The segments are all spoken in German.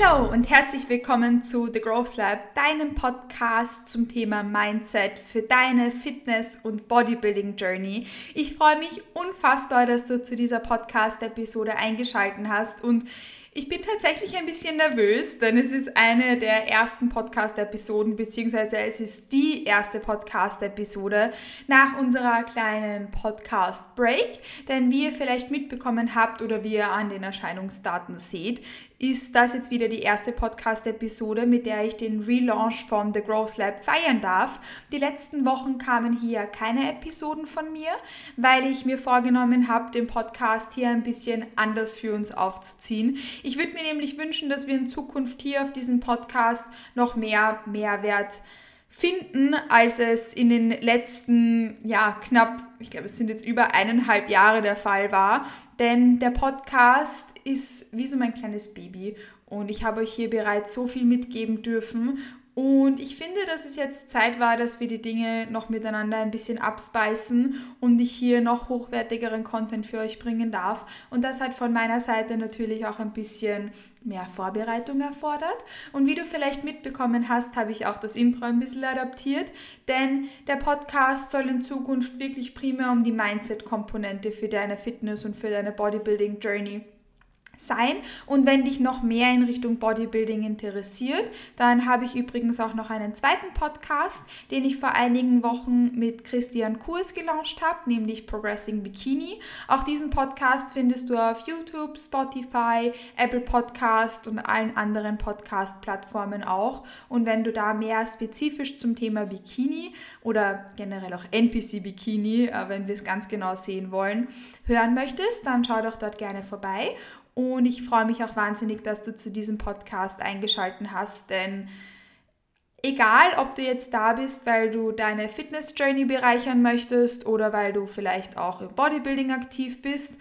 Hallo und herzlich willkommen zu The Growth Lab, deinem Podcast zum Thema Mindset für deine Fitness- und Bodybuilding Journey. Ich freue mich unfassbar, dass du zu dieser Podcast-Episode eingeschaltet hast und ich bin tatsächlich ein bisschen nervös, denn es ist eine der ersten Podcast-Episoden, beziehungsweise es ist die erste Podcast-Episode nach unserer kleinen Podcast-Break. Denn wie ihr vielleicht mitbekommen habt oder wie ihr an den Erscheinungsdaten seht, ist das jetzt wieder die erste Podcast-Episode, mit der ich den Relaunch von The Growth Lab feiern darf. Die letzten Wochen kamen hier keine Episoden von mir, weil ich mir vorgenommen habe, den Podcast hier ein bisschen anders für uns aufzuziehen. Ich würde mir nämlich wünschen, dass wir in Zukunft hier auf diesem Podcast noch mehr Mehrwert finden, als es in den letzten, ja, knapp, ich glaube, es sind jetzt über eineinhalb Jahre der Fall war. Denn der Podcast ist wie so mein kleines Baby und ich habe euch hier bereits so viel mitgeben dürfen und ich finde, dass es jetzt Zeit war, dass wir die Dinge noch miteinander ein bisschen abspeisen und ich hier noch hochwertigeren Content für euch bringen darf. Und das hat von meiner Seite natürlich auch ein bisschen mehr Vorbereitung erfordert. Und wie du vielleicht mitbekommen hast, habe ich auch das Intro ein bisschen adaptiert, denn der Podcast soll in Zukunft wirklich primär um die Mindset-Komponente für deine Fitness und für deine Bodybuilding-Journey sein. Und wenn dich noch mehr in Richtung Bodybuilding interessiert, dann habe ich übrigens auch noch einen zweiten Podcast, den ich vor einigen Wochen mit Christian Kurs gelauncht habe, nämlich Progressing Bikini. Auch diesen Podcast findest du auf YouTube, Spotify, Apple Podcast und allen anderen Podcast-Plattformen auch. Und wenn du da mehr spezifisch zum Thema Bikini oder generell auch NPC Bikini, äh, wenn wir es ganz genau sehen wollen, hören möchtest, dann schau doch dort gerne vorbei. Und ich freue mich auch wahnsinnig, dass du zu diesem Podcast eingeschaltet hast, denn egal, ob du jetzt da bist, weil du deine Fitness-Journey bereichern möchtest oder weil du vielleicht auch im Bodybuilding aktiv bist,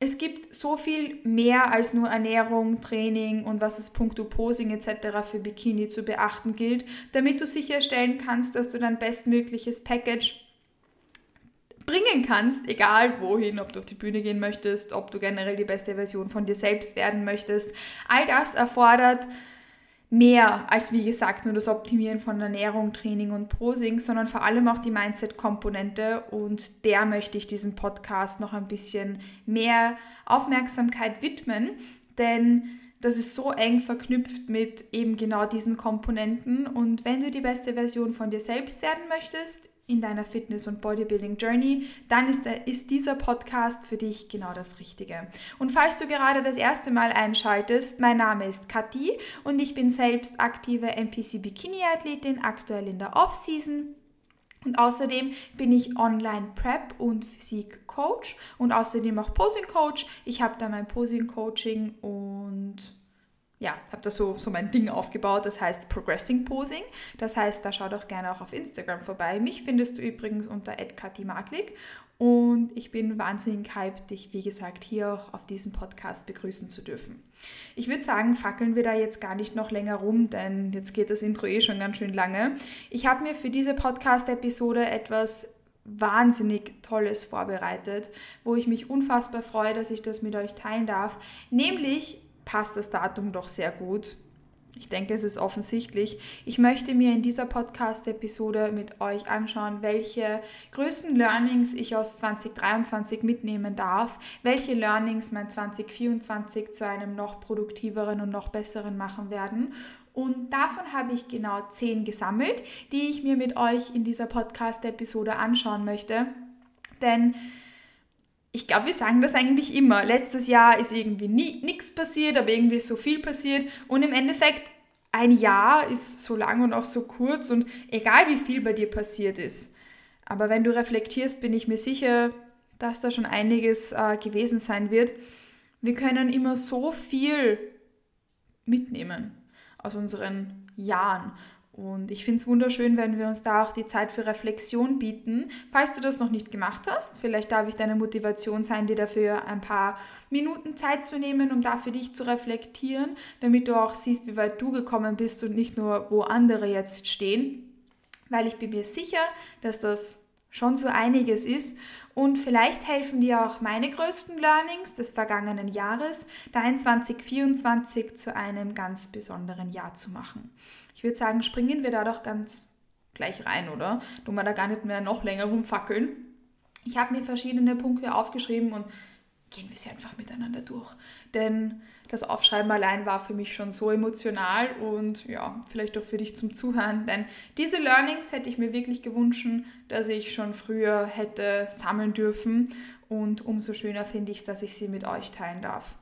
es gibt so viel mehr als nur Ernährung, Training und was es puncto Posing etc. für Bikini zu beachten gilt, damit du sicherstellen kannst, dass du dein bestmögliches Package bringen kannst, egal wohin, ob du auf die Bühne gehen möchtest, ob du generell die beste Version von dir selbst werden möchtest. All das erfordert mehr als wie gesagt nur das Optimieren von Ernährung, Training und Posing, sondern vor allem auch die Mindset-Komponente und der möchte ich diesem Podcast noch ein bisschen mehr Aufmerksamkeit widmen, denn das ist so eng verknüpft mit eben genau diesen Komponenten und wenn du die beste Version von dir selbst werden möchtest, in deiner Fitness- und Bodybuilding-Journey, dann ist, ist dieser Podcast für dich genau das Richtige. Und falls du gerade das erste Mal einschaltest, mein Name ist Kathi und ich bin selbst aktive NPC Bikini-Athletin, aktuell in der Off-Season. Und außerdem bin ich Online-Prep und Physik-Coach und außerdem auch Posing-Coach. Ich habe da mein Posing-Coaching und ja, habe da so, so mein Ding aufgebaut, das heißt Progressing Posing. Das heißt, da schau doch gerne auch auf Instagram vorbei. Mich findest du übrigens unter @katimatlik und ich bin wahnsinnig hyped, dich wie gesagt hier auch auf diesem Podcast begrüßen zu dürfen. Ich würde sagen, fackeln wir da jetzt gar nicht noch länger rum, denn jetzt geht das Intro eh schon ganz schön lange. Ich habe mir für diese Podcast-Episode etwas wahnsinnig Tolles vorbereitet, wo ich mich unfassbar freue, dass ich das mit euch teilen darf, nämlich passt das Datum doch sehr gut. Ich denke, es ist offensichtlich. Ich möchte mir in dieser Podcast-Episode mit euch anschauen, welche größten Learnings ich aus 2023 mitnehmen darf, welche Learnings mein 2024 zu einem noch produktiveren und noch besseren machen werden. Und davon habe ich genau zehn gesammelt, die ich mir mit euch in dieser Podcast-Episode anschauen möchte. Denn ich glaube, wir sagen das eigentlich immer. Letztes Jahr ist irgendwie nichts passiert, aber irgendwie so viel passiert. Und im Endeffekt, ein Jahr ist so lang und auch so kurz und egal wie viel bei dir passiert ist. Aber wenn du reflektierst, bin ich mir sicher, dass da schon einiges äh, gewesen sein wird. Wir können immer so viel mitnehmen aus unseren Jahren. Und ich finde es wunderschön, wenn wir uns da auch die Zeit für Reflexion bieten. Falls du das noch nicht gemacht hast, vielleicht darf ich deine Motivation sein, dir dafür ein paar Minuten Zeit zu nehmen, um da für dich zu reflektieren, damit du auch siehst, wie weit du gekommen bist und nicht nur, wo andere jetzt stehen. Weil ich bin mir sicher, dass das schon so einiges ist. Und vielleicht helfen dir auch meine größten Learnings des vergangenen Jahres, dein 2024 zu einem ganz besonderen Jahr zu machen. Ich würde sagen, springen wir da doch ganz gleich rein, oder? Du mal da gar nicht mehr noch länger rumfackeln. Ich habe mir verschiedene Punkte aufgeschrieben und gehen wir sie einfach miteinander durch. Denn das Aufschreiben allein war für mich schon so emotional und ja, vielleicht auch für dich zum Zuhören. Denn diese Learnings hätte ich mir wirklich gewünscht, dass ich schon früher hätte sammeln dürfen. Und umso schöner finde ich es, dass ich sie mit euch teilen darf.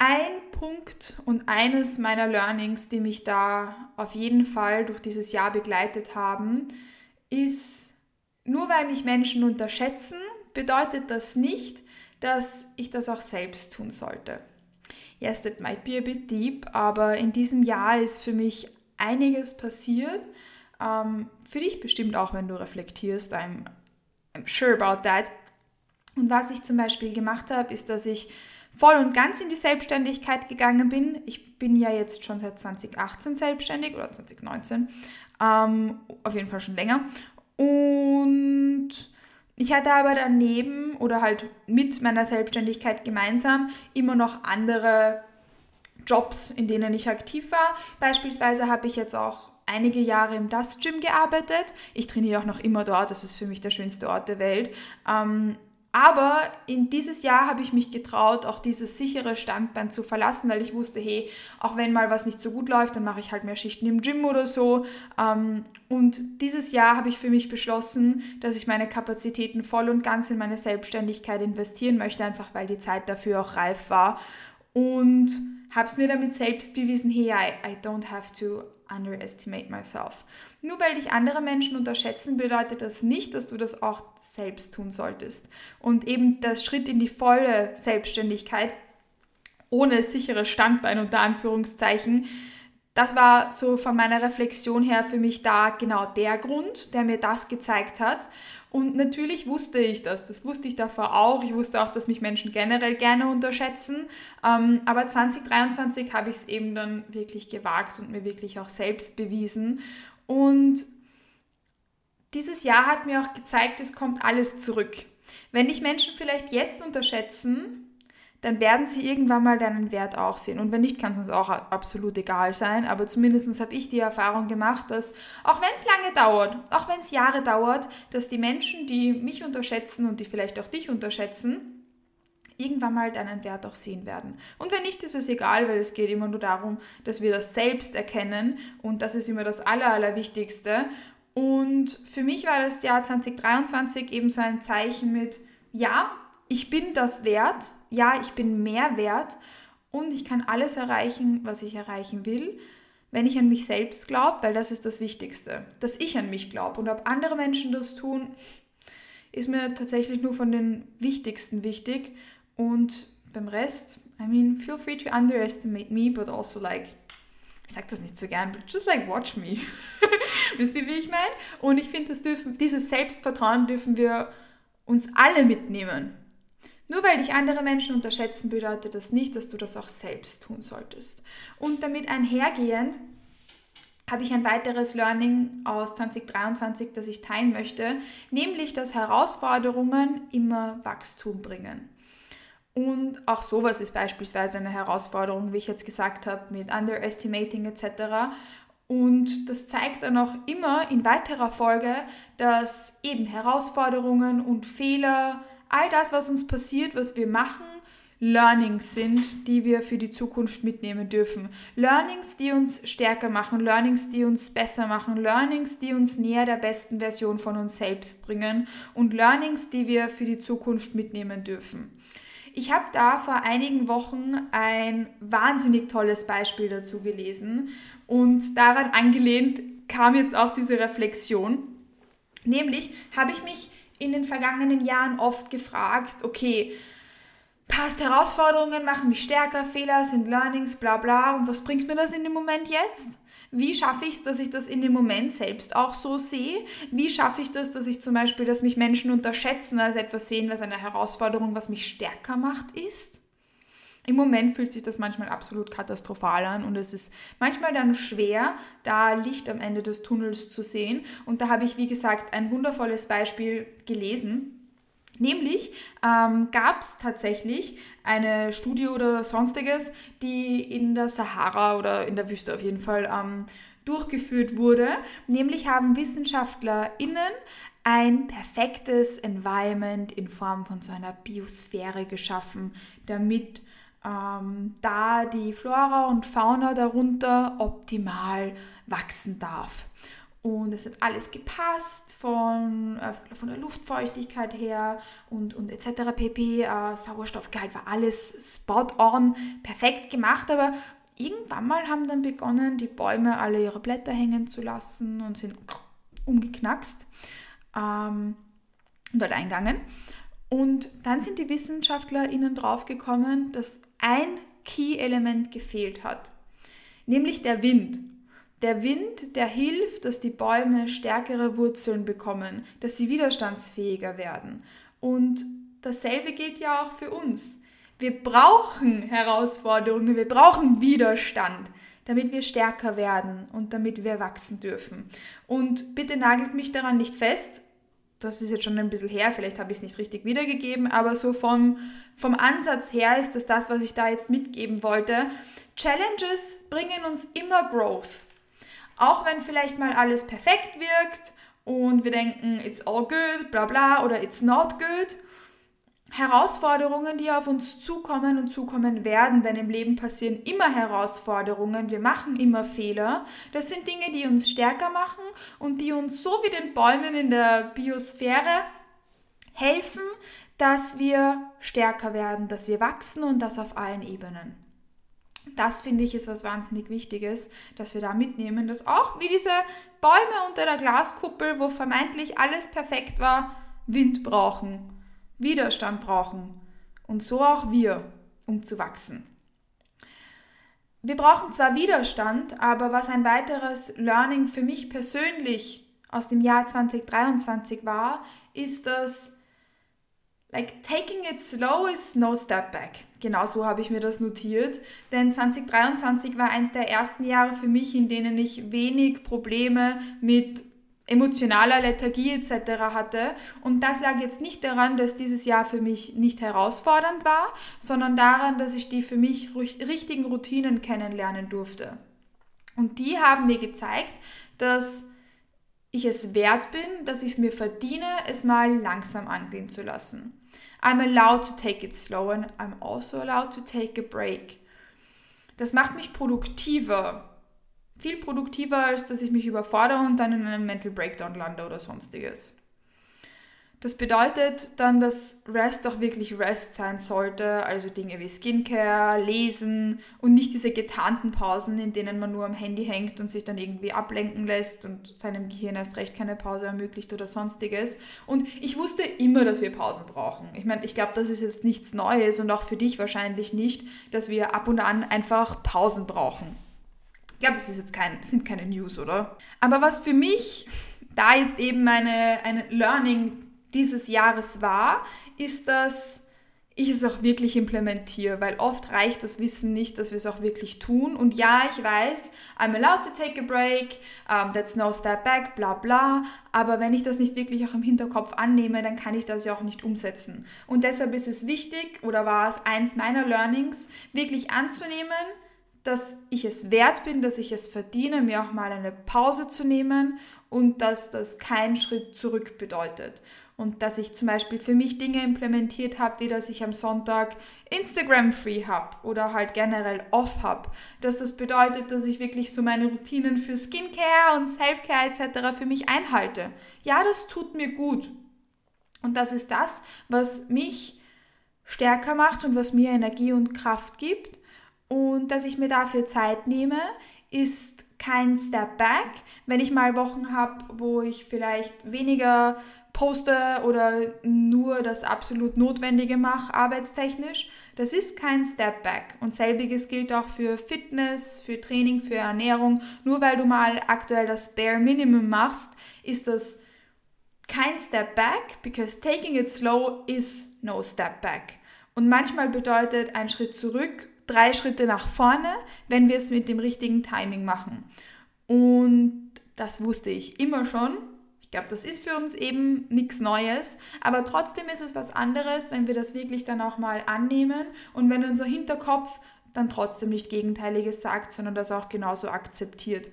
Ein Punkt und eines meiner Learnings, die mich da auf jeden Fall durch dieses Jahr begleitet haben, ist, nur weil mich Menschen unterschätzen, bedeutet das nicht, dass ich das auch selbst tun sollte. Yes, that might be a bit deep, aber in diesem Jahr ist für mich einiges passiert. Ähm, für dich bestimmt auch, wenn du reflektierst. I'm, I'm sure about that. Und was ich zum Beispiel gemacht habe, ist, dass ich voll und ganz in die Selbstständigkeit gegangen bin. Ich bin ja jetzt schon seit 2018 selbstständig oder 2019, ähm, auf jeden Fall schon länger. Und ich hatte aber daneben oder halt mit meiner Selbstständigkeit gemeinsam immer noch andere Jobs, in denen ich aktiv war. Beispielsweise habe ich jetzt auch einige Jahre im Dust Gym gearbeitet. Ich trainiere auch noch immer dort, das ist für mich der schönste Ort der Welt. Ähm, aber in dieses Jahr habe ich mich getraut, auch dieses sichere Standbein zu verlassen, weil ich wusste, hey, auch wenn mal was nicht so gut läuft, dann mache ich halt mehr Schichten im Gym oder so. Ähm, und dieses Jahr habe ich für mich beschlossen, dass ich meine Kapazitäten voll und ganz in meine Selbstständigkeit investieren möchte, einfach weil die Zeit dafür auch reif war. Und habe es mir damit selbst bewiesen, hey, I, I don't have to underestimate myself. Nur weil dich andere Menschen unterschätzen, bedeutet das nicht, dass du das auch selbst tun solltest. Und eben der Schritt in die volle Selbstständigkeit ohne sicheres Standbein unter Anführungszeichen, das war so von meiner Reflexion her für mich da genau der Grund, der mir das gezeigt hat. Und natürlich wusste ich das, das wusste ich davor auch. Ich wusste auch, dass mich Menschen generell gerne unterschätzen. Ähm, aber 2023 habe ich es eben dann wirklich gewagt und mir wirklich auch selbst bewiesen. Und dieses Jahr hat mir auch gezeigt, es kommt alles zurück. Wenn dich Menschen vielleicht jetzt unterschätzen, dann werden sie irgendwann mal deinen Wert auch sehen. Und wenn nicht, kann es uns auch absolut egal sein. Aber zumindest habe ich die Erfahrung gemacht, dass auch wenn es lange dauert, auch wenn es Jahre dauert, dass die Menschen, die mich unterschätzen und die vielleicht auch dich unterschätzen, irgendwann mal deinen Wert auch sehen werden. Und wenn nicht, ist es egal, weil es geht immer nur darum, dass wir das selbst erkennen und das ist immer das Aller, Allerwichtigste. Und für mich war das Jahr 2023 eben so ein Zeichen mit, ja, ich bin das wert, ja, ich bin mehr wert und ich kann alles erreichen, was ich erreichen will, wenn ich an mich selbst glaube, weil das ist das Wichtigste, dass ich an mich glaube. Und ob andere Menschen das tun, ist mir tatsächlich nur von den Wichtigsten wichtig. Und beim Rest, I mean, feel free to underestimate me, but also like, ich sage das nicht so gern, but just like watch me. Wisst ihr, wie ich meine? Und ich finde, dieses Selbstvertrauen dürfen wir uns alle mitnehmen. Nur weil dich andere Menschen unterschätzen, bedeutet das nicht, dass du das auch selbst tun solltest. Und damit einhergehend habe ich ein weiteres Learning aus 2023, das ich teilen möchte, nämlich, dass Herausforderungen immer Wachstum bringen. Und auch sowas ist beispielsweise eine Herausforderung, wie ich jetzt gesagt habe, mit Underestimating etc. Und das zeigt dann auch immer in weiterer Folge, dass eben Herausforderungen und Fehler all das, was uns passiert, was wir machen, Learnings sind, die wir für die Zukunft mitnehmen dürfen. Learnings, die uns stärker machen, Learnings, die uns besser machen, Learnings, die uns näher der besten Version von uns selbst bringen und Learnings, die wir für die Zukunft mitnehmen dürfen. Ich habe da vor einigen Wochen ein wahnsinnig tolles Beispiel dazu gelesen und daran angelehnt kam jetzt auch diese Reflexion. Nämlich habe ich mich in den vergangenen Jahren oft gefragt, okay, passt Herausforderungen machen mich stärker, Fehler sind Learnings, bla bla. Und was bringt mir das in dem Moment jetzt? Wie schaffe ich es, dass ich das in dem Moment selbst auch so sehe? Wie schaffe ich das, dass ich zum Beispiel, dass mich Menschen unterschätzen als etwas sehen, was eine Herausforderung, was mich stärker macht, ist? Im Moment fühlt sich das manchmal absolut katastrophal an und es ist manchmal dann schwer, da Licht am Ende des Tunnels zu sehen. Und da habe ich, wie gesagt, ein wundervolles Beispiel gelesen. Nämlich ähm, gab es tatsächlich eine Studie oder sonstiges, die in der Sahara oder in der Wüste auf jeden Fall ähm, durchgeführt wurde. Nämlich haben WissenschaftlerInnen ein perfektes Environment in Form von so einer Biosphäre geschaffen, damit ähm, da die Flora und Fauna darunter optimal wachsen darf. Und es hat alles gepasst von, äh, von der Luftfeuchtigkeit her und, und etc. pp. Äh, Sauerstoffgehalt war alles spot on, perfekt gemacht, aber irgendwann mal haben dann begonnen, die Bäume alle ihre Blätter hängen zu lassen und sind umgeknackst ähm, dort eingegangen. Und dann sind die WissenschaftlerInnen draufgekommen, dass ein Key-Element gefehlt hat, nämlich der Wind. Der Wind, der hilft, dass die Bäume stärkere Wurzeln bekommen, dass sie widerstandsfähiger werden. Und dasselbe gilt ja auch für uns. Wir brauchen Herausforderungen, wir brauchen Widerstand, damit wir stärker werden und damit wir wachsen dürfen. Und bitte nagelt mich daran nicht fest, das ist jetzt schon ein bisschen her, vielleicht habe ich es nicht richtig wiedergegeben, aber so vom, vom Ansatz her ist das das, was ich da jetzt mitgeben wollte. Challenges bringen uns immer Growth. Auch wenn vielleicht mal alles perfekt wirkt und wir denken, it's all good, bla bla, oder it's not good Herausforderungen, die auf uns zukommen und zukommen werden, denn im Leben passieren immer Herausforderungen, wir machen immer Fehler. Das sind Dinge, die uns stärker machen und die uns so wie den Bäumen in der Biosphäre helfen, dass wir stärker werden, dass wir wachsen und das auf allen Ebenen. Das finde ich ist was wahnsinnig Wichtiges, dass wir da mitnehmen, dass auch wie diese Bäume unter der Glaskuppel, wo vermeintlich alles perfekt war, Wind brauchen Widerstand brauchen und so auch wir, um zu wachsen. Wir brauchen zwar Widerstand, aber was ein weiteres Learning für mich persönlich aus dem Jahr 2023 war, ist, dass like taking it slow is no step back. Genau so habe ich mir das notiert, denn 2023 war eins der ersten Jahre für mich, in denen ich wenig Probleme mit emotionaler Lethargie etc. hatte. Und das lag jetzt nicht daran, dass dieses Jahr für mich nicht herausfordernd war, sondern daran, dass ich die für mich richtigen Routinen kennenlernen durfte. Und die haben mir gezeigt, dass ich es wert bin, dass ich es mir verdiene, es mal langsam angehen zu lassen. I'm allowed to take it slow and I'm also allowed to take a break. Das macht mich produktiver viel produktiver, als dass ich mich überfordere und dann in einem Mental Breakdown lande oder sonstiges. Das bedeutet dann, dass Rest auch wirklich Rest sein sollte, also Dinge wie Skincare, Lesen und nicht diese getarnten Pausen, in denen man nur am Handy hängt und sich dann irgendwie ablenken lässt und seinem Gehirn erst recht keine Pause ermöglicht oder sonstiges. Und ich wusste immer, dass wir Pausen brauchen. Ich meine, ich glaube, das ist jetzt nichts Neues und auch für dich wahrscheinlich nicht, dass wir ab und an einfach Pausen brauchen. Ich glaube, das ist jetzt kein, sind keine News, oder? Aber was für mich da jetzt eben meine ein Learning dieses Jahres war, ist, dass ich es auch wirklich implementiere, weil oft reicht das Wissen nicht, dass wir es auch wirklich tun. Und ja, ich weiß, I'm allowed to take a break, um, that's no step back, bla bla. Aber wenn ich das nicht wirklich auch im Hinterkopf annehme, dann kann ich das ja auch nicht umsetzen. Und deshalb ist es wichtig, oder war es eins meiner Learnings, wirklich anzunehmen, dass ich es wert bin, dass ich es verdiene, mir auch mal eine Pause zu nehmen und dass das kein Schritt zurück bedeutet. Und dass ich zum Beispiel für mich Dinge implementiert habe, wie dass ich am Sonntag Instagram free habe oder halt generell off habe. Dass das bedeutet, dass ich wirklich so meine Routinen für Skincare und Selfcare etc. für mich einhalte. Ja, das tut mir gut. Und das ist das, was mich stärker macht und was mir Energie und Kraft gibt und dass ich mir dafür Zeit nehme, ist kein Step Back. Wenn ich mal Wochen habe, wo ich vielleicht weniger poste oder nur das absolut Notwendige mache, arbeitstechnisch, das ist kein Step Back. Und selbiges gilt auch für Fitness, für Training, für Ernährung. Nur weil du mal aktuell das Bare Minimum machst, ist das kein Step Back, because taking it slow is no Step Back. Und manchmal bedeutet ein Schritt zurück drei Schritte nach vorne, wenn wir es mit dem richtigen Timing machen. Und das wusste ich immer schon. Ich glaube, das ist für uns eben nichts Neues, aber trotzdem ist es was anderes, wenn wir das wirklich dann auch mal annehmen und wenn unser Hinterkopf dann trotzdem nicht Gegenteiliges sagt, sondern das auch genauso akzeptiert.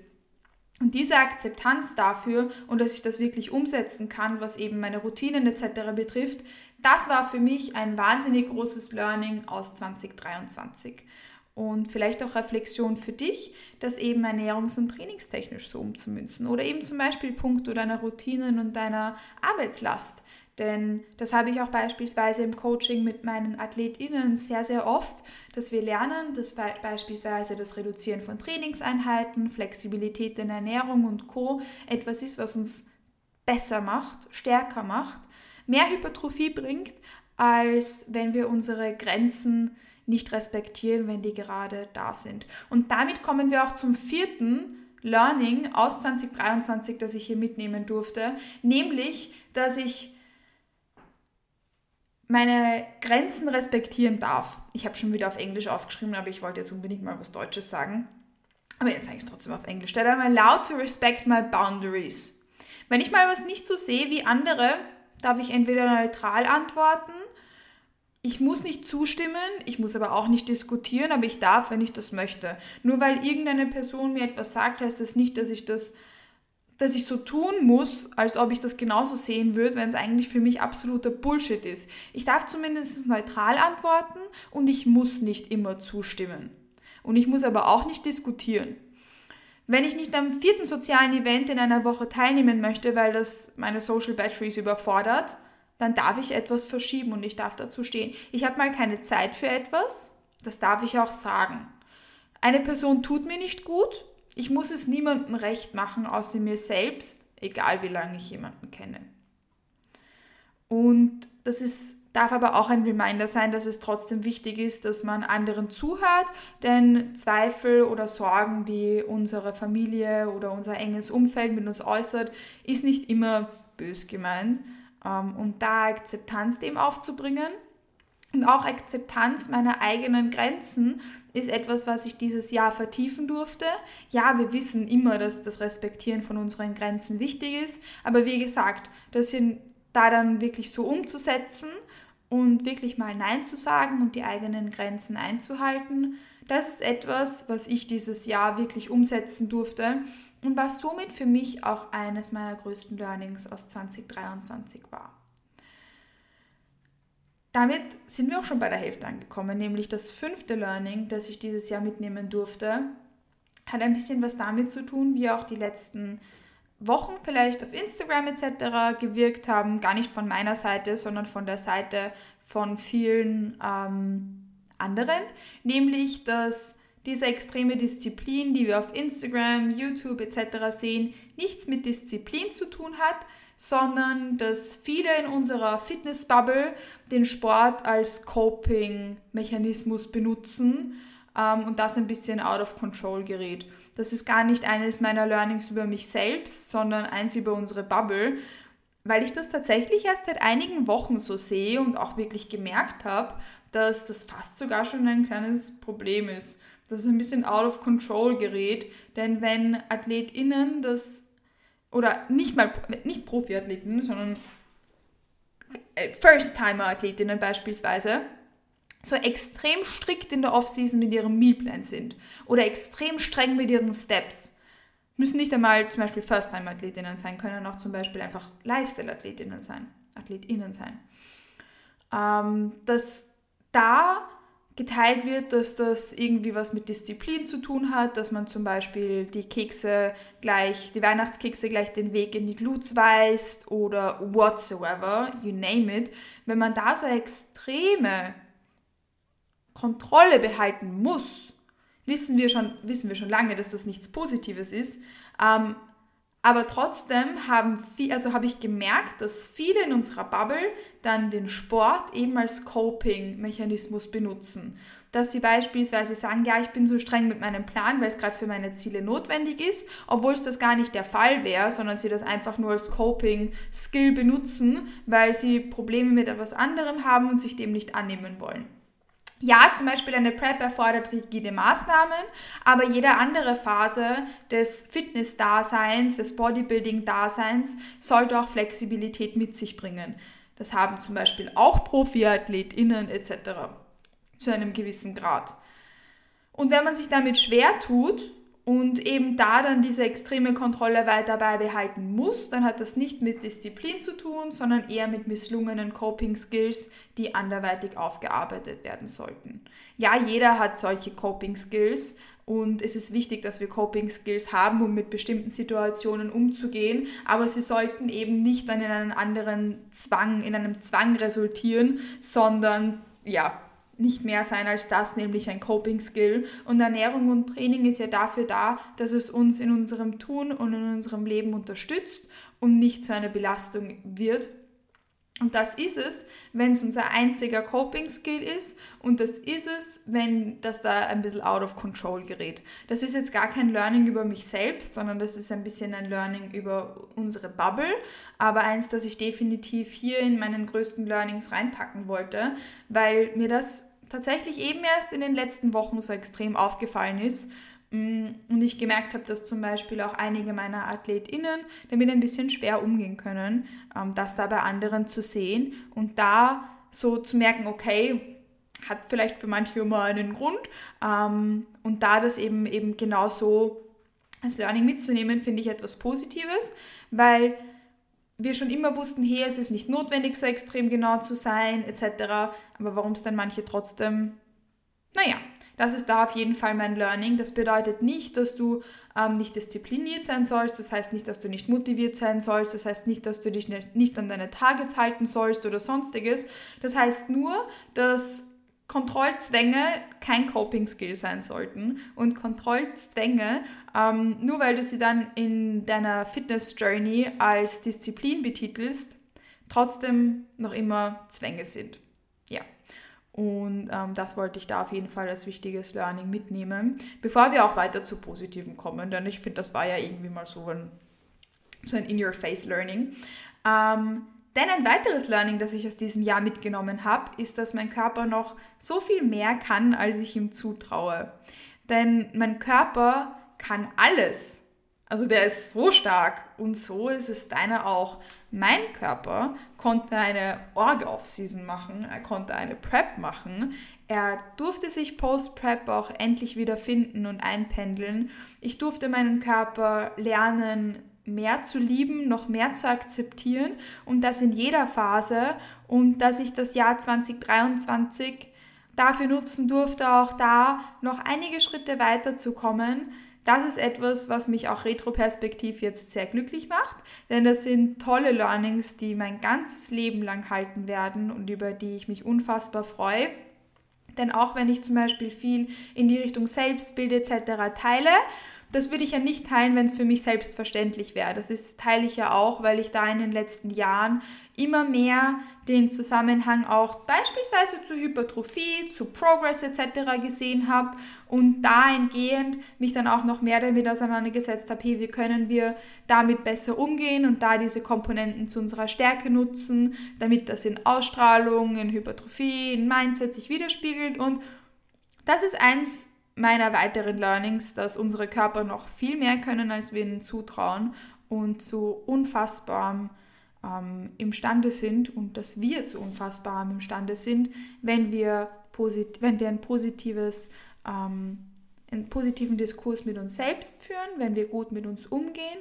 Und diese Akzeptanz dafür und dass ich das wirklich umsetzen kann, was eben meine Routinen etc. betrifft, das war für mich ein wahnsinnig großes Learning aus 2023. Und vielleicht auch Reflexion für dich, das eben ernährungs- und trainingstechnisch so umzumünzen. Oder eben zum Beispiel punkto deiner Routinen und deiner Arbeitslast. Denn das habe ich auch beispielsweise im Coaching mit meinen AthletInnen sehr, sehr oft, dass wir lernen, dass beispielsweise das Reduzieren von Trainingseinheiten, Flexibilität in Ernährung und Co. etwas ist, was uns besser macht, stärker macht, mehr Hypertrophie bringt, als wenn wir unsere Grenzen nicht respektieren, wenn die gerade da sind. Und damit kommen wir auch zum vierten Learning aus 2023, das ich hier mitnehmen durfte, nämlich, dass ich meine Grenzen respektieren darf. Ich habe schon wieder auf Englisch aufgeschrieben, aber ich wollte jetzt unbedingt mal was Deutsches sagen. Aber jetzt sage ich es trotzdem auf Englisch. That I'm allowed to respect my boundaries. Wenn ich mal was nicht so sehe wie andere, darf ich entweder neutral antworten, ich muss nicht zustimmen, ich muss aber auch nicht diskutieren, aber ich darf, wenn ich das möchte. Nur weil irgendeine Person mir etwas sagt, heißt das nicht, dass ich das dass ich so tun muss, als ob ich das genauso sehen würde, wenn es eigentlich für mich absoluter Bullshit ist. Ich darf zumindest neutral antworten und ich muss nicht immer zustimmen. Und ich muss aber auch nicht diskutieren. Wenn ich nicht am vierten sozialen Event in einer Woche teilnehmen möchte, weil das meine Social Batteries überfordert, dann darf ich etwas verschieben und ich darf dazu stehen. Ich habe mal keine Zeit für etwas, das darf ich auch sagen. Eine Person tut mir nicht gut, ich muss es niemandem recht machen, außer mir selbst, egal wie lange ich jemanden kenne. Und das ist, darf aber auch ein Reminder sein, dass es trotzdem wichtig ist, dass man anderen zuhört, denn Zweifel oder Sorgen, die unsere Familie oder unser enges Umfeld mit uns äußert, ist nicht immer bös gemeint. Ähm, und da Akzeptanz dem aufzubringen und auch Akzeptanz meiner eigenen Grenzen ist etwas, was ich dieses Jahr vertiefen durfte. Ja, wir wissen immer, dass das Respektieren von unseren Grenzen wichtig ist, aber wie gesagt, das sind da dann wirklich so umzusetzen und wirklich mal Nein zu sagen und die eigenen Grenzen einzuhalten, das ist etwas, was ich dieses Jahr wirklich umsetzen durfte und was somit für mich auch eines meiner größten Learnings aus 2023 war. Damit sind wir auch schon bei der Hälfte angekommen, nämlich das fünfte Learning, das ich dieses Jahr mitnehmen durfte, hat ein bisschen was damit zu tun, wie auch die letzten Wochen vielleicht auf Instagram etc. gewirkt haben. Gar nicht von meiner Seite, sondern von der Seite von vielen ähm, anderen. Nämlich, dass diese extreme Disziplin, die wir auf Instagram, YouTube etc. sehen, nichts mit Disziplin zu tun hat, sondern dass viele in unserer Fitnessbubble den Sport als Coping-Mechanismus benutzen ähm, und das ein bisschen out of control gerät. Das ist gar nicht eines meiner Learnings über mich selbst, sondern eins über unsere Bubble, weil ich das tatsächlich erst seit einigen Wochen so sehe und auch wirklich gemerkt habe, dass das fast sogar schon ein kleines Problem ist, dass es ein bisschen out of control gerät. Denn wenn AthletInnen das oder nicht mal nicht Profiathleten, sondern äh, First-Timer-Athletinnen beispielsweise so extrem strikt in der Offseason mit ihrem Mealplan sind oder extrem streng mit ihren Steps. Müssen nicht einmal zum Beispiel First-Time-Athletinnen sein, können auch zum Beispiel einfach Lifestyle-Athletinnen sein, AthletInnen sein. Ähm, dass da geteilt wird, dass das irgendwie was mit Disziplin zu tun hat, dass man zum Beispiel die Kekse gleich, die Weihnachtskekse gleich den Weg in die Gluts weist oder whatsoever, you name it. Wenn man da so extreme Kontrolle behalten muss, wissen wir schon, wissen wir schon lange, dass das nichts Positives ist. Ähm, aber trotzdem haben viel, also habe ich gemerkt, dass viele in unserer Bubble dann den Sport eben als Coping-Mechanismus benutzen. Dass sie beispielsweise sagen, ja, ich bin so streng mit meinem Plan, weil es gerade für meine Ziele notwendig ist, obwohl es das gar nicht der Fall wäre, sondern sie das einfach nur als Coping-Skill benutzen, weil sie Probleme mit etwas anderem haben und sich dem nicht annehmen wollen. Ja, zum Beispiel eine Prep erfordert rigide Maßnahmen, aber jede andere Phase des Fitness-Daseins, des Bodybuilding-Daseins sollte auch Flexibilität mit sich bringen. Das haben zum Beispiel auch ProfiathletInnen etc. zu einem gewissen Grad. Und wenn man sich damit schwer tut und eben da dann diese extreme Kontrolle weiter beibehalten muss, dann hat das nicht mit Disziplin zu tun, sondern eher mit misslungenen Coping-Skills, die anderweitig aufgearbeitet werden sollten. Ja, jeder hat solche Coping-Skills und es ist wichtig, dass wir Coping-Skills haben, um mit bestimmten Situationen umzugehen, aber sie sollten eben nicht dann in einen anderen Zwang, in einem Zwang resultieren, sondern ja, nicht mehr sein als das, nämlich ein Coping-Skill. Und Ernährung und Training ist ja dafür da, dass es uns in unserem Tun und in unserem Leben unterstützt und nicht zu einer Belastung wird. Und das ist es, wenn es unser einziger Coping-Skill ist und das ist es, wenn das da ein bisschen out of control gerät. Das ist jetzt gar kein Learning über mich selbst, sondern das ist ein bisschen ein Learning über unsere Bubble, aber eins, das ich definitiv hier in meinen größten Learnings reinpacken wollte, weil mir das tatsächlich eben erst in den letzten Wochen so extrem aufgefallen ist und ich gemerkt habe, dass zum Beispiel auch einige meiner AthletInnen damit ein bisschen schwer umgehen können, ähm, das da bei anderen zu sehen und da so zu merken, okay, hat vielleicht für manche immer einen Grund ähm, und da das eben eben genauso als Learning mitzunehmen, finde ich etwas Positives, weil wir schon immer wussten, hey, es ist nicht notwendig, so extrem genau zu sein, etc. Aber warum es dann manche trotzdem, naja, das ist da auf jeden Fall mein Learning. Das bedeutet nicht, dass du ähm, nicht diszipliniert sein sollst. Das heißt nicht, dass du nicht motiviert sein sollst. Das heißt nicht, dass du dich nicht, an deine Targets halten sollst oder sonstiges. Das heißt nur, dass Kontrollzwänge kein Coping-Skill sein sollten. Und Kontrollzwänge ähm, nur weil du sie dann in deiner Fitness-Journey als Disziplin betitelst, trotzdem noch immer Zwänge sind. Und ähm, das wollte ich da auf jeden Fall als wichtiges Learning mitnehmen, bevor wir auch weiter zu Positiven kommen, denn ich finde, das war ja irgendwie mal so ein, so ein In-Your-Face-Learning. Ähm, denn ein weiteres Learning, das ich aus diesem Jahr mitgenommen habe, ist, dass mein Körper noch so viel mehr kann, als ich ihm zutraue. Denn mein Körper kann alles. Also der ist so stark und so ist es deiner auch. Mein Körper konnte eine Org-Off-Season machen, er konnte eine Prep machen, er durfte sich Post-Prep auch endlich wieder finden und einpendeln. Ich durfte meinen Körper lernen, mehr zu lieben, noch mehr zu akzeptieren und das in jeder Phase und dass ich das Jahr 2023 dafür nutzen durfte, auch da noch einige Schritte weiterzukommen, das ist etwas, was mich auch retroperspektiv jetzt sehr glücklich macht, denn das sind tolle Learnings, die mein ganzes Leben lang halten werden und über die ich mich unfassbar freue. Denn auch wenn ich zum Beispiel viel in die Richtung Selbstbild etc. teile, das würde ich ja nicht teilen, wenn es für mich selbstverständlich wäre. Das ist, teile ich ja auch, weil ich da in den letzten Jahren immer mehr den Zusammenhang auch beispielsweise zu Hypertrophie, zu Progress etc. gesehen habe und dahingehend mich dann auch noch mehr damit auseinandergesetzt habe, hey, wie können wir damit besser umgehen und da diese Komponenten zu unserer Stärke nutzen, damit das in Ausstrahlung, in Hypertrophie, in Mindset sich widerspiegelt und das ist eins meiner weiteren Learnings, dass unsere Körper noch viel mehr können, als wir ihnen zutrauen und zu unfassbarem ähm, imstande sind und dass wir zu unfassbarem imstande sind, wenn wir, posit wenn wir ein positives, ähm, einen positiven Diskurs mit uns selbst führen, wenn wir gut mit uns umgehen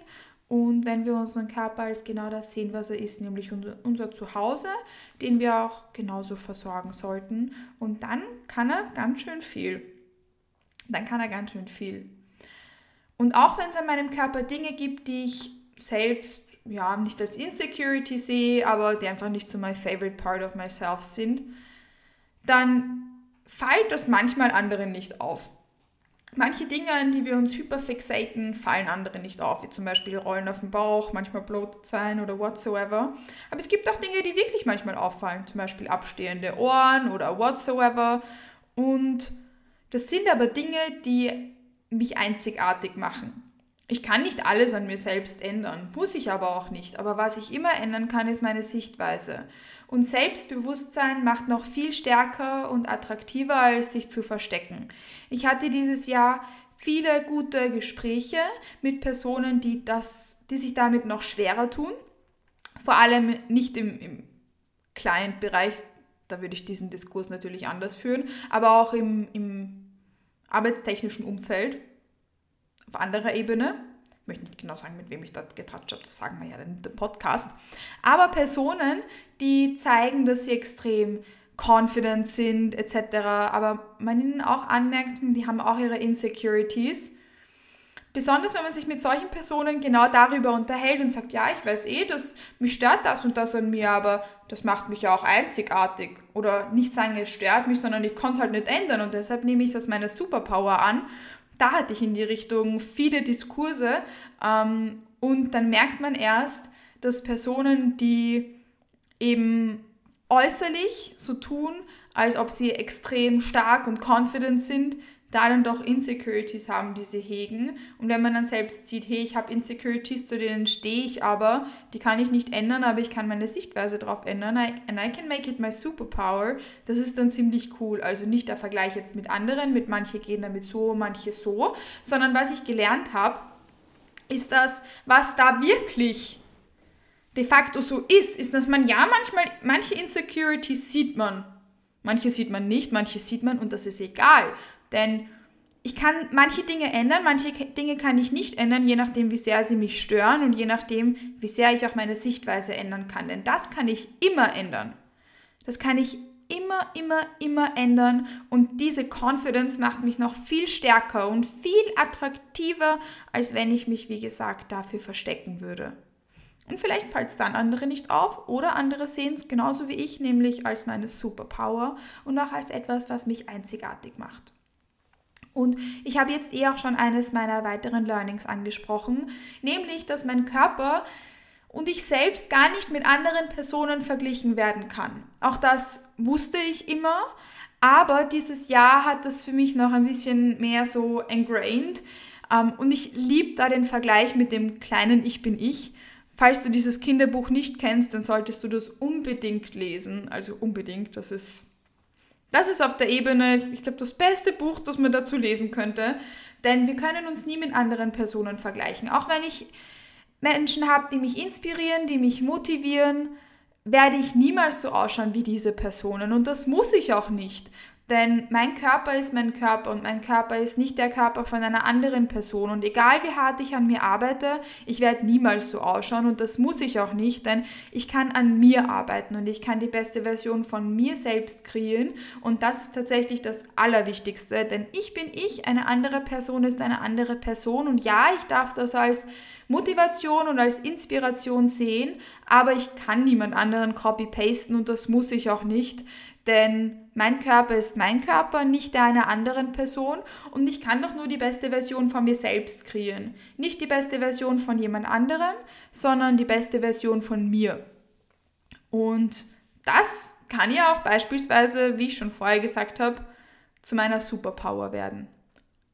und wenn wir unseren Körper als genau das sehen, was er ist, nämlich unser, unser Zuhause, den wir auch genauso versorgen sollten. Und dann kann er ganz schön viel. Dann kann er ganz schön viel. Und auch wenn es an meinem Körper Dinge gibt, die ich selbst ja, nicht als Insecurity sehe, aber die einfach nicht so my favorite part of myself sind, dann fällt das manchmal anderen nicht auf. Manche Dinge, an die wir uns hyperfixaten, fallen anderen nicht auf, wie zum Beispiel Rollen auf dem Bauch, manchmal bloated sein oder whatsoever. Aber es gibt auch Dinge, die wirklich manchmal auffallen, zum Beispiel abstehende Ohren oder whatsoever. Und das sind aber Dinge, die mich einzigartig machen. ich kann nicht alles an mir selbst ändern, muss ich aber auch nicht. Aber was ich immer ändern kann, ist meine Sichtweise. Und Selbstbewusstsein macht noch viel stärker und attraktiver, als sich zu verstecken. Ich hatte dieses Jahr viele gute Gespräche mit Personen, die, das, die sich damit noch schwerer tun. Vor allem nicht im, im Client-Bereich, da würde ich diesen Diskurs natürlich anders führen, aber auch im, im arbeitstechnischen Umfeld auf anderer Ebene. Ich möchte nicht genau sagen, mit wem ich da getratscht habe, das sagen wir ja in dem Podcast. Aber Personen, die zeigen, dass sie extrem confident sind etc., aber man ihnen auch anmerkt, die haben auch ihre Insecurities. Besonders wenn man sich mit solchen Personen genau darüber unterhält und sagt, ja, ich weiß eh, dass mich stört das und das an mir, aber das macht mich ja auch einzigartig. Oder nicht sagen, es stört mich, sondern ich kann es halt nicht ändern und deshalb nehme ich es als meine Superpower an da hatte ich in die Richtung viele Diskurse ähm, und dann merkt man erst, dass Personen, die eben äußerlich so tun, als ob sie extrem stark und confident sind, da dann doch Insecurities haben, die sie hegen. Und wenn man dann selbst sieht, hey, ich habe Insecurities, zu denen stehe ich aber, die kann ich nicht ändern, aber ich kann meine Sichtweise darauf ändern. I, and I can make it my superpower. Das ist dann ziemlich cool. Also nicht der Vergleich jetzt mit anderen, mit manche gehen damit so, manche so, sondern was ich gelernt habe, ist das, was da wirklich de facto so ist, ist, dass man ja manchmal, manche Insecurities sieht man. Manche sieht man nicht, manche sieht man und das ist egal. Denn ich kann manche Dinge ändern, manche Dinge kann ich nicht ändern, je nachdem, wie sehr sie mich stören und je nachdem, wie sehr ich auch meine Sichtweise ändern kann. Denn das kann ich immer ändern. Das kann ich immer, immer, immer ändern und diese Confidence macht mich noch viel stärker und viel attraktiver, als wenn ich mich, wie gesagt, dafür verstecken würde. Und vielleicht fällt es dann andere nicht auf oder andere sehen es genauso wie ich, nämlich als meine Superpower und auch als etwas, was mich einzigartig macht. Und ich habe jetzt eh auch schon eines meiner weiteren Learnings angesprochen, nämlich, dass mein Körper und ich selbst gar nicht mit anderen Personen verglichen werden kann. Auch das wusste ich immer, aber dieses Jahr hat das für mich noch ein bisschen mehr so ingrained. Ähm, und ich liebe da den Vergleich mit dem kleinen Ich bin ich. Falls du dieses Kinderbuch nicht kennst, dann solltest du das unbedingt lesen. Also unbedingt, das ist das ist auf der Ebene, ich glaube, das beste Buch, das man dazu lesen könnte. Denn wir können uns nie mit anderen Personen vergleichen. Auch wenn ich Menschen habe, die mich inspirieren, die mich motivieren, werde ich niemals so ausschauen wie diese Personen. Und das muss ich auch nicht. Denn mein Körper ist mein Körper und mein Körper ist nicht der Körper von einer anderen Person. Und egal wie hart ich an mir arbeite, ich werde niemals so ausschauen und das muss ich auch nicht, denn ich kann an mir arbeiten und ich kann die beste Version von mir selbst kreieren. Und das ist tatsächlich das Allerwichtigste, denn ich bin ich, eine andere Person ist eine andere Person. Und ja, ich darf das als Motivation und als Inspiration sehen, aber ich kann niemand anderen copy-pasten und das muss ich auch nicht, denn mein Körper ist mein Körper, nicht der einer anderen Person und ich kann doch nur die beste Version von mir selbst kreieren. Nicht die beste Version von jemand anderem, sondern die beste Version von mir. Und das kann ja auch beispielsweise, wie ich schon vorher gesagt habe, zu meiner Superpower werden.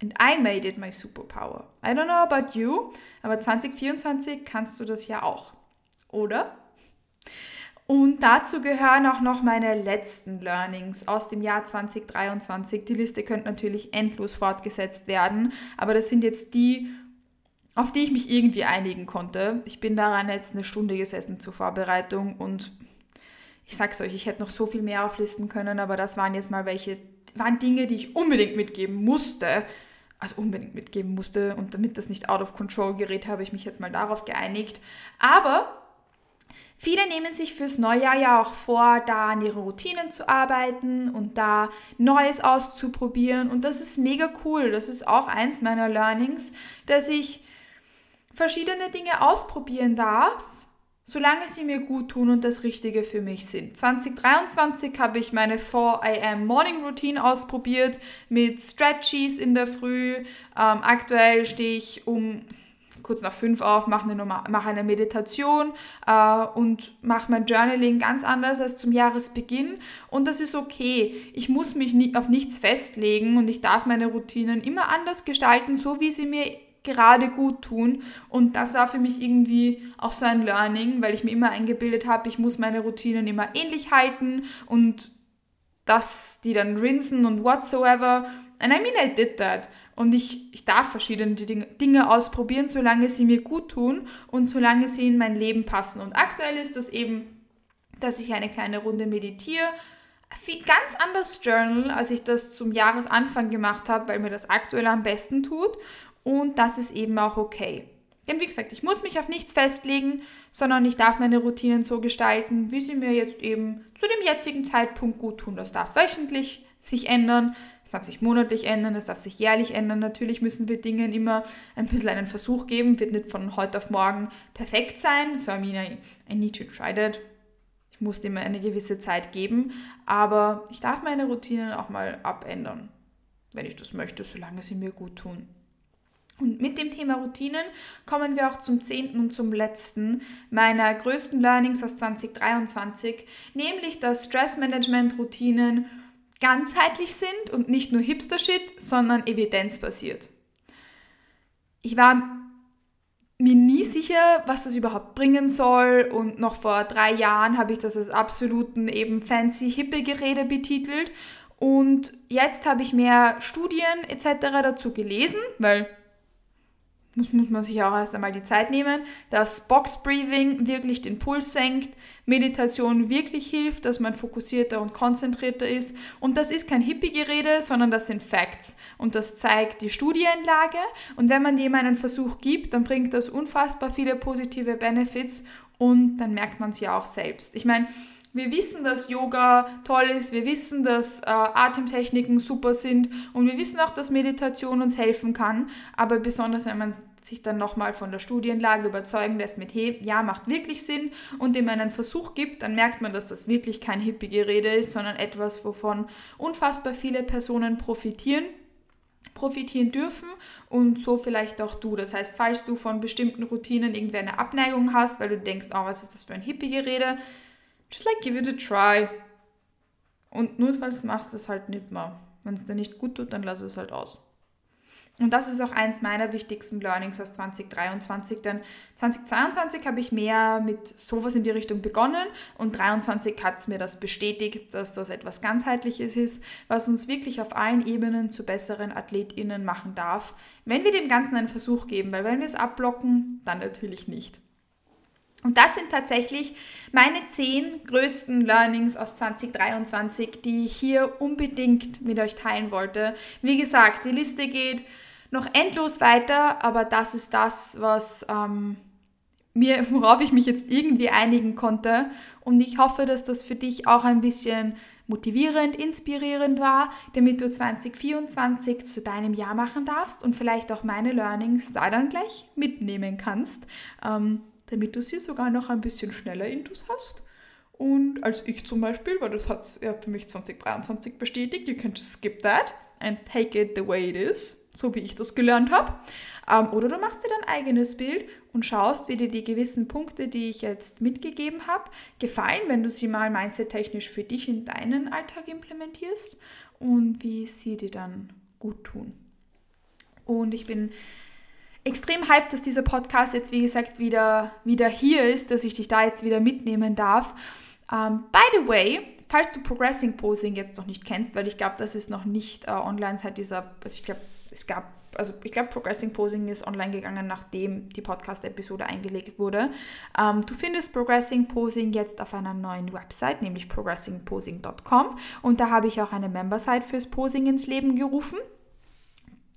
And I made it my superpower. I don't know about you, aber 2024 kannst du das ja auch. Oder? Und dazu gehören auch noch meine letzten Learnings aus dem Jahr 2023. Die Liste könnte natürlich endlos fortgesetzt werden, aber das sind jetzt die, auf die ich mich irgendwie einigen konnte. Ich bin daran jetzt eine Stunde gesessen zur Vorbereitung und ich sag's euch, ich hätte noch so viel mehr auflisten können, aber das waren jetzt mal welche, waren Dinge, die ich unbedingt mitgeben musste. Also unbedingt mitgeben musste und damit das nicht out of control gerät, habe ich mich jetzt mal darauf geeinigt. Aber Viele nehmen sich fürs Neujahr ja auch vor, da an ihre Routinen zu arbeiten und da Neues auszuprobieren. Und das ist mega cool. Das ist auch eins meiner Learnings, dass ich verschiedene Dinge ausprobieren darf, solange sie mir gut tun und das Richtige für mich sind. 2023 habe ich meine 4 am Morning Routine ausprobiert mit Stretchies in der Früh. Ähm, aktuell stehe ich um kurz nach fünf auf, mache eine, mach eine Meditation äh, und mache mein Journaling ganz anders als zum Jahresbeginn. Und das ist okay. Ich muss mich nie, auf nichts festlegen und ich darf meine Routinen immer anders gestalten, so wie sie mir gerade gut tun. Und das war für mich irgendwie auch so ein Learning, weil ich mir immer eingebildet habe, ich muss meine Routinen immer ähnlich halten und dass die dann rinsen und whatsoever. And I mean, I did that. Und ich, ich darf verschiedene Dinge ausprobieren, solange sie mir gut tun und solange sie in mein Leben passen. Und aktuell ist das eben, dass ich eine kleine Runde meditiere, ganz anders Journal, als ich das zum Jahresanfang gemacht habe, weil mir das aktuell am besten tut. Und das ist eben auch okay. Denn wie gesagt, ich muss mich auf nichts festlegen, sondern ich darf meine Routinen so gestalten, wie sie mir jetzt eben zu dem jetzigen Zeitpunkt gut tun. Das darf wöchentlich sich ändern, es darf sich monatlich ändern, es darf sich jährlich ändern. Natürlich müssen wir Dingen immer ein bisschen einen Versuch geben, wird nicht von heute auf morgen perfekt sein. So, I mean, I, need to try that. Ich muss dem eine gewisse Zeit geben, aber ich darf meine Routinen auch mal abändern, wenn ich das möchte, solange sie mir gut tun. Und mit dem Thema Routinen kommen wir auch zum zehnten und zum letzten meiner größten Learnings aus 2023, nämlich dass Stressmanagement-Routinen ganzheitlich sind und nicht nur Hipster-Shit, sondern evidenzbasiert. Ich war mir nie sicher, was das überhaupt bringen soll und noch vor drei Jahren habe ich das als absoluten eben fancy hippe Gerede betitelt und jetzt habe ich mehr Studien etc. dazu gelesen, weil muss, muss man sich auch erst einmal die Zeit nehmen, dass Box Breathing wirklich den Puls senkt, Meditation wirklich hilft, dass man fokussierter und konzentrierter ist. Und das ist kein Hippie-Gerede, sondern das sind Facts. Und das zeigt die Studienlage. Und wenn man dem einen Versuch gibt, dann bringt das unfassbar viele positive Benefits und dann merkt man es ja auch selbst. Ich meine, wir wissen, dass Yoga toll ist, wir wissen, dass äh, Atemtechniken super sind. Und wir wissen auch, dass Meditation uns helfen kann. Aber besonders wenn man sich dann nochmal von der Studienlage überzeugen lässt mit, hey, ja, macht wirklich Sinn. Und dem einen Versuch gibt, dann merkt man, dass das wirklich kein hippige Rede ist, sondern etwas, wovon unfassbar viele Personen profitieren profitieren dürfen. Und so vielleicht auch du. Das heißt, falls du von bestimmten Routinen irgendwie eine Abneigung hast, weil du denkst, oh, was ist das für ein hippige Rede, just like give it a try. Und nur falls du machst es halt nicht mal. Wenn es dir nicht gut tut, dann lass es halt aus. Und das ist auch eins meiner wichtigsten Learnings aus 2023, denn 2022 habe ich mehr mit sowas in die Richtung begonnen und 2023 hat es mir das bestätigt, dass das etwas ganzheitliches ist, was uns wirklich auf allen Ebenen zu besseren AthletInnen machen darf, wenn wir dem Ganzen einen Versuch geben, weil wenn wir es abblocken, dann natürlich nicht. Und das sind tatsächlich meine zehn größten Learnings aus 2023, die ich hier unbedingt mit euch teilen wollte. Wie gesagt, die Liste geht noch endlos weiter, aber das ist das, was ähm, mir, worauf ich mich jetzt irgendwie einigen konnte. Und ich hoffe, dass das für dich auch ein bisschen motivierend, inspirierend war, damit du 2024 zu deinem Jahr machen darfst und vielleicht auch meine Learnings da dann gleich mitnehmen kannst. Ähm, damit du sie sogar noch ein bisschen schneller intus hast. Und als ich zum Beispiel, weil das hat es ja für mich 2023 bestätigt, you can just skip that and take it the way it is, so wie ich das gelernt habe. Ähm, oder du machst dir dein eigenes Bild und schaust, wie dir die gewissen Punkte, die ich jetzt mitgegeben habe, gefallen, wenn du sie mal mindset-technisch für dich in deinen Alltag implementierst und wie sie dir dann gut tun. Und ich bin extrem hyped, dass dieser Podcast jetzt, wie gesagt, wieder, wieder hier ist, dass ich dich da jetzt wieder mitnehmen darf. Um, ähm, by the way, falls du Progressing Posing jetzt noch nicht kennst, weil ich glaube, das ist noch nicht uh, online seit dieser, also ich glaube, es gab, also ich glaube, Progressing Posing ist online gegangen, nachdem die Podcast-Episode eingelegt wurde. Um, ähm, du findest Progressing Posing jetzt auf einer neuen Website, nämlich progressingposing.com und da habe ich auch eine Member-Site fürs Posing ins Leben gerufen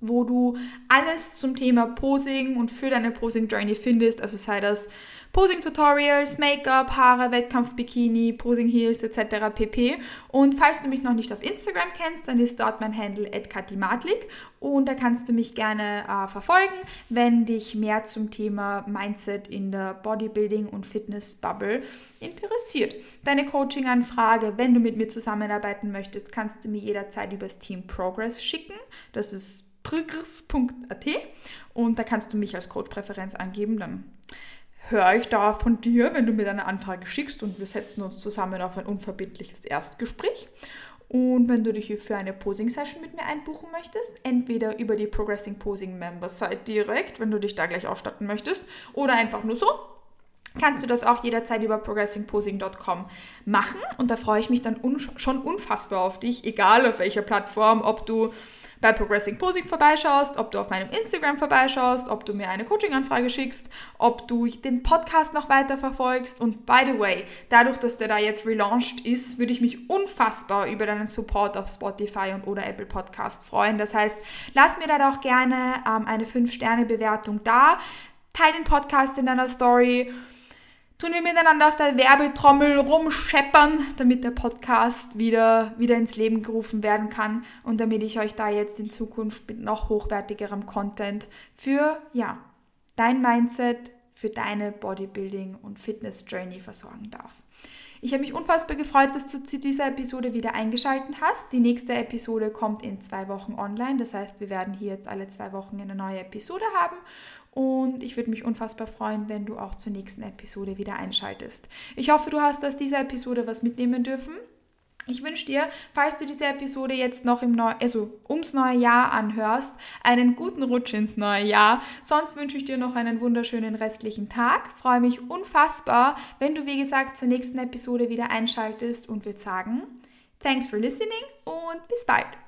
wo du alles zum Thema Posing und für deine Posing Journey findest, also sei das Posing Tutorials, Make-up, Haare, Wettkampf-Bikini, Posing Heels etc. pp. Und falls du mich noch nicht auf Instagram kennst, dann ist dort mein Handle @katimatlik und da kannst du mich gerne äh, verfolgen, wenn dich mehr zum Thema Mindset in der Bodybuilding und Fitness Bubble interessiert. Deine Coaching-Anfrage, wenn du mit mir zusammenarbeiten möchtest, kannst du mir jederzeit übers Team Progress schicken. Das ist prigrs.at und da kannst du mich als Coach-Präferenz angeben, dann höre ich da von dir, wenn du mir deine Anfrage schickst und wir setzen uns zusammen auf ein unverbindliches Erstgespräch. Und wenn du dich für eine Posing-Session mit mir einbuchen möchtest, entweder über die Progressing Posing Members Site direkt, wenn du dich da gleich ausstatten möchtest, oder einfach nur so, kannst du das auch jederzeit über progressingposing.com machen. Und da freue ich mich dann un schon unfassbar auf dich, egal auf welcher Plattform, ob du bei Progressing Posing vorbeischaust, ob du auf meinem Instagram vorbeischaust, ob du mir eine Coaching-Anfrage schickst, ob du den Podcast noch weiter verfolgst. Und by the way, dadurch, dass der da jetzt relaunched ist, würde ich mich unfassbar über deinen Support auf Spotify und oder Apple Podcast freuen. Das heißt, lass mir da doch gerne ähm, eine 5-Sterne-Bewertung da. Teil den Podcast in deiner Story tun wir miteinander auf der Werbetrommel rumscheppern, damit der Podcast wieder, wieder ins Leben gerufen werden kann und damit ich euch da jetzt in Zukunft mit noch hochwertigerem Content für, ja, dein Mindset, für deine Bodybuilding- und Fitness-Journey versorgen darf. Ich habe mich unfassbar gefreut, dass du zu dieser Episode wieder eingeschaltet hast. Die nächste Episode kommt in zwei Wochen online. Das heißt, wir werden hier jetzt alle zwei Wochen eine neue Episode haben. Und ich würde mich unfassbar freuen, wenn du auch zur nächsten Episode wieder einschaltest. Ich hoffe, du hast aus dieser Episode was mitnehmen dürfen. Ich wünsche dir, falls du diese Episode jetzt noch im Neu also ums neue Jahr anhörst, einen guten Rutsch ins neue Jahr. Sonst wünsche ich dir noch einen wunderschönen restlichen Tag. Freue mich unfassbar, wenn du wie gesagt zur nächsten Episode wieder einschaltest und würde sagen, thanks for listening und bis bald.